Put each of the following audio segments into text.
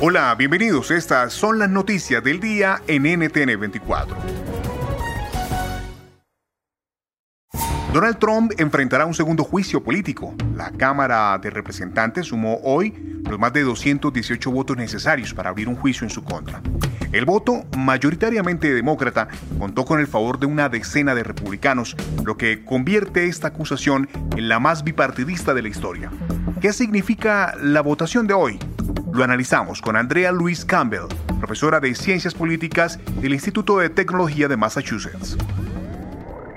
Hola, bienvenidos. Estas son las noticias del día en NTN 24. Donald Trump enfrentará un segundo juicio político. La Cámara de Representantes sumó hoy los más de 218 votos necesarios para abrir un juicio en su contra. El voto, mayoritariamente demócrata, contó con el favor de una decena de republicanos, lo que convierte esta acusación en la más bipartidista de la historia. ¿Qué significa la votación de hoy? Lo analizamos con Andrea Louise Campbell, profesora de Ciencias Políticas del Instituto de Tecnología de Massachusetts.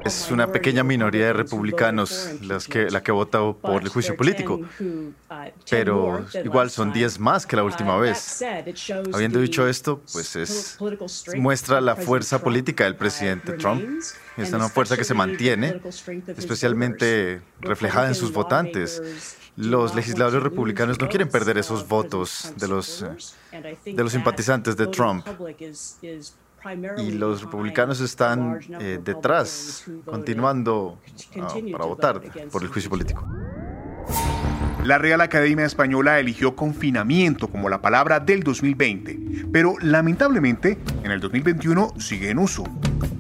Es una pequeña minoría de republicanos las que, la que vota por el juicio político, pero igual son 10 más que la última vez. Habiendo dicho esto, pues es, muestra la fuerza política del presidente Trump. Es una fuerza que se mantiene, especialmente reflejada en sus votantes los legisladores republicanos no quieren perder esos votos de los, de los simpatizantes de Trump. Y los republicanos están eh, detrás, continuando ah, para votar por el juicio político. La Real Academia Española eligió confinamiento como la palabra del 2020, pero lamentablemente en el 2021 sigue en uso.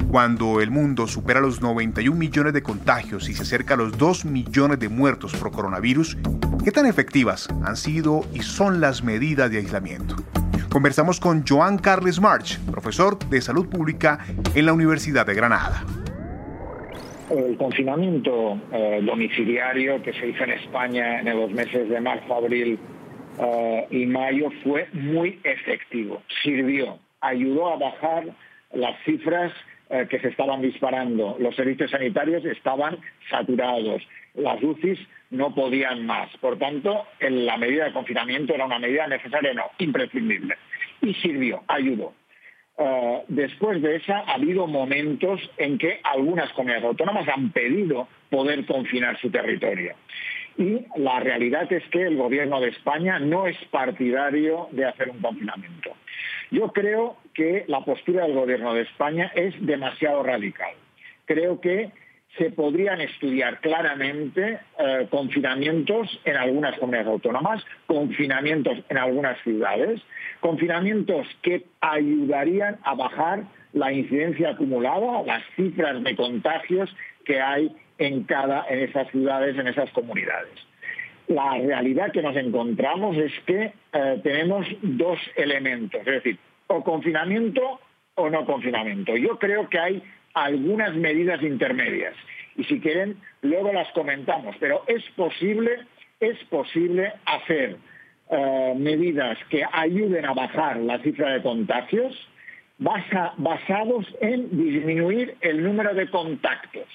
Cuando el mundo supera los 91 millones de contagios y se acerca a los 2 millones de muertos por coronavirus, ¿qué tan efectivas han sido y son las medidas de aislamiento? Conversamos con Joan Carles March, profesor de salud pública en la Universidad de Granada. El confinamiento eh, domiciliario que se hizo en España en los meses de marzo, abril eh, y mayo fue muy efectivo. Sirvió, ayudó a bajar las cifras eh, que se estaban disparando. Los servicios sanitarios estaban saturados. Las UCIs no podían más. Por tanto, la medida de confinamiento era una medida necesaria, no, imprescindible. Y sirvió, ayudó. Eh, después de esa ha habido momentos en que algunas comunidades autónomas han pedido poder confinar su territorio. Y la realidad es que el gobierno de España no es partidario de hacer un confinamiento. Yo creo que la postura del Gobierno de España es demasiado radical. Creo que se podrían estudiar claramente eh, confinamientos en algunas comunidades autónomas, confinamientos en algunas ciudades, confinamientos que ayudarían a bajar la incidencia acumulada, las cifras de contagios que hay en cada en esas ciudades, en esas comunidades. La realidad que nos encontramos es que eh, tenemos dos elementos, es decir, o confinamiento o no confinamiento. Yo creo que hay algunas medidas intermedias y si quieren luego las comentamos, pero es posible, es posible hacer eh, medidas que ayuden a bajar la cifra de contagios basados en disminuir el número de contactos.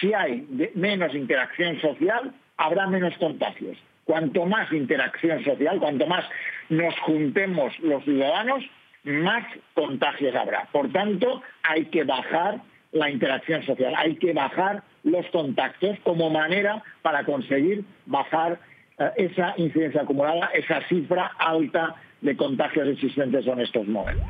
Si hay menos interacción social, habrá menos contagios. Cuanto más interacción social, cuanto más nos juntemos los ciudadanos, más contagios habrá. Por tanto, hay que bajar la interacción social, hay que bajar los contactos como manera para conseguir bajar eh, esa incidencia acumulada, esa cifra alta de contagios existentes en estos momentos.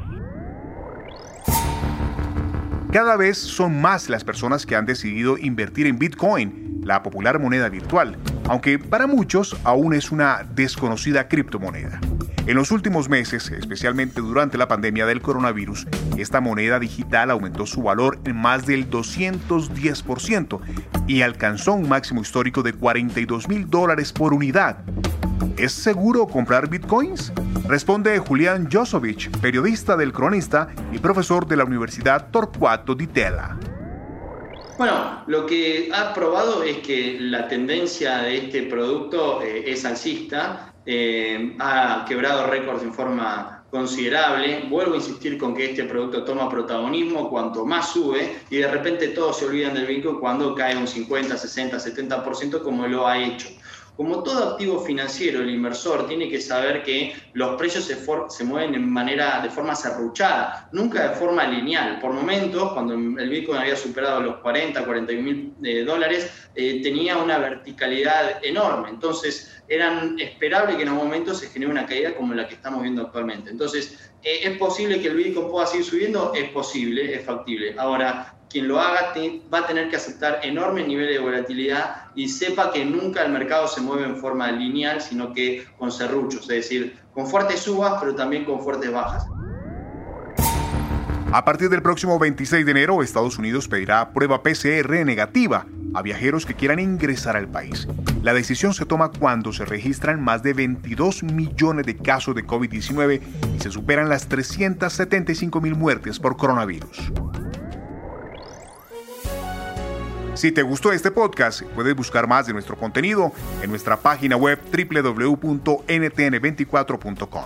Cada vez son más las personas que han decidido invertir en Bitcoin, la popular moneda virtual, aunque para muchos aún es una desconocida criptomoneda. En los últimos meses, especialmente durante la pandemia del coronavirus, esta moneda digital aumentó su valor en más del 210% y alcanzó un máximo histórico de 42 mil dólares por unidad. ¿Es seguro comprar bitcoins? Responde Julián Josovich, periodista del Cronista y profesor de la Universidad Torcuato Di Tella. Bueno, lo que ha probado es que la tendencia de este producto eh, es alcista, eh, ha quebrado récords en forma considerable. Vuelvo a insistir con que este producto toma protagonismo cuanto más sube y de repente todos se olvidan del Bitcoin cuando cae un 50, 60, 70% como lo ha hecho. Como todo activo financiero, el inversor tiene que saber que los precios se, mueven en manera, de forma serruchada, nunca de forma lineal. Por momentos, cuando el Bitcoin había superado los 40, 41 mil eh, dólares, eh, tenía una verticalidad enorme. Entonces, eran esperable que en un momento se genere una caída como la que estamos viendo actualmente. Entonces, eh, ¿es posible que el Bitcoin pueda seguir subiendo? Es posible, es factible. Ahora, quien lo haga va a tener que aceptar enormes niveles de volatilidad y sepa que nunca el mercado se mueve en forma lineal, sino que con serruchos, es decir, con fuertes subas, pero también con fuertes bajas. A partir del próximo 26 de enero, Estados Unidos pedirá prueba PCR negativa a viajeros que quieran ingresar al país. La decisión se toma cuando se registran más de 22 millones de casos de COVID-19 y se superan las 375 mil muertes por coronavirus. Si te gustó este podcast, puedes buscar más de nuestro contenido en nuestra página web www.ntn24.com.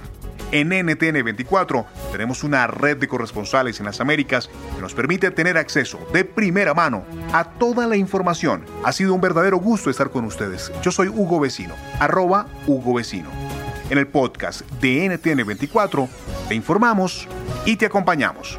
En NTN24 tenemos una red de corresponsales en las Américas que nos permite tener acceso de primera mano a toda la información. Ha sido un verdadero gusto estar con ustedes. Yo soy Hugo Vecino, arroba Hugo Vecino. En el podcast de NTN24 te informamos y te acompañamos.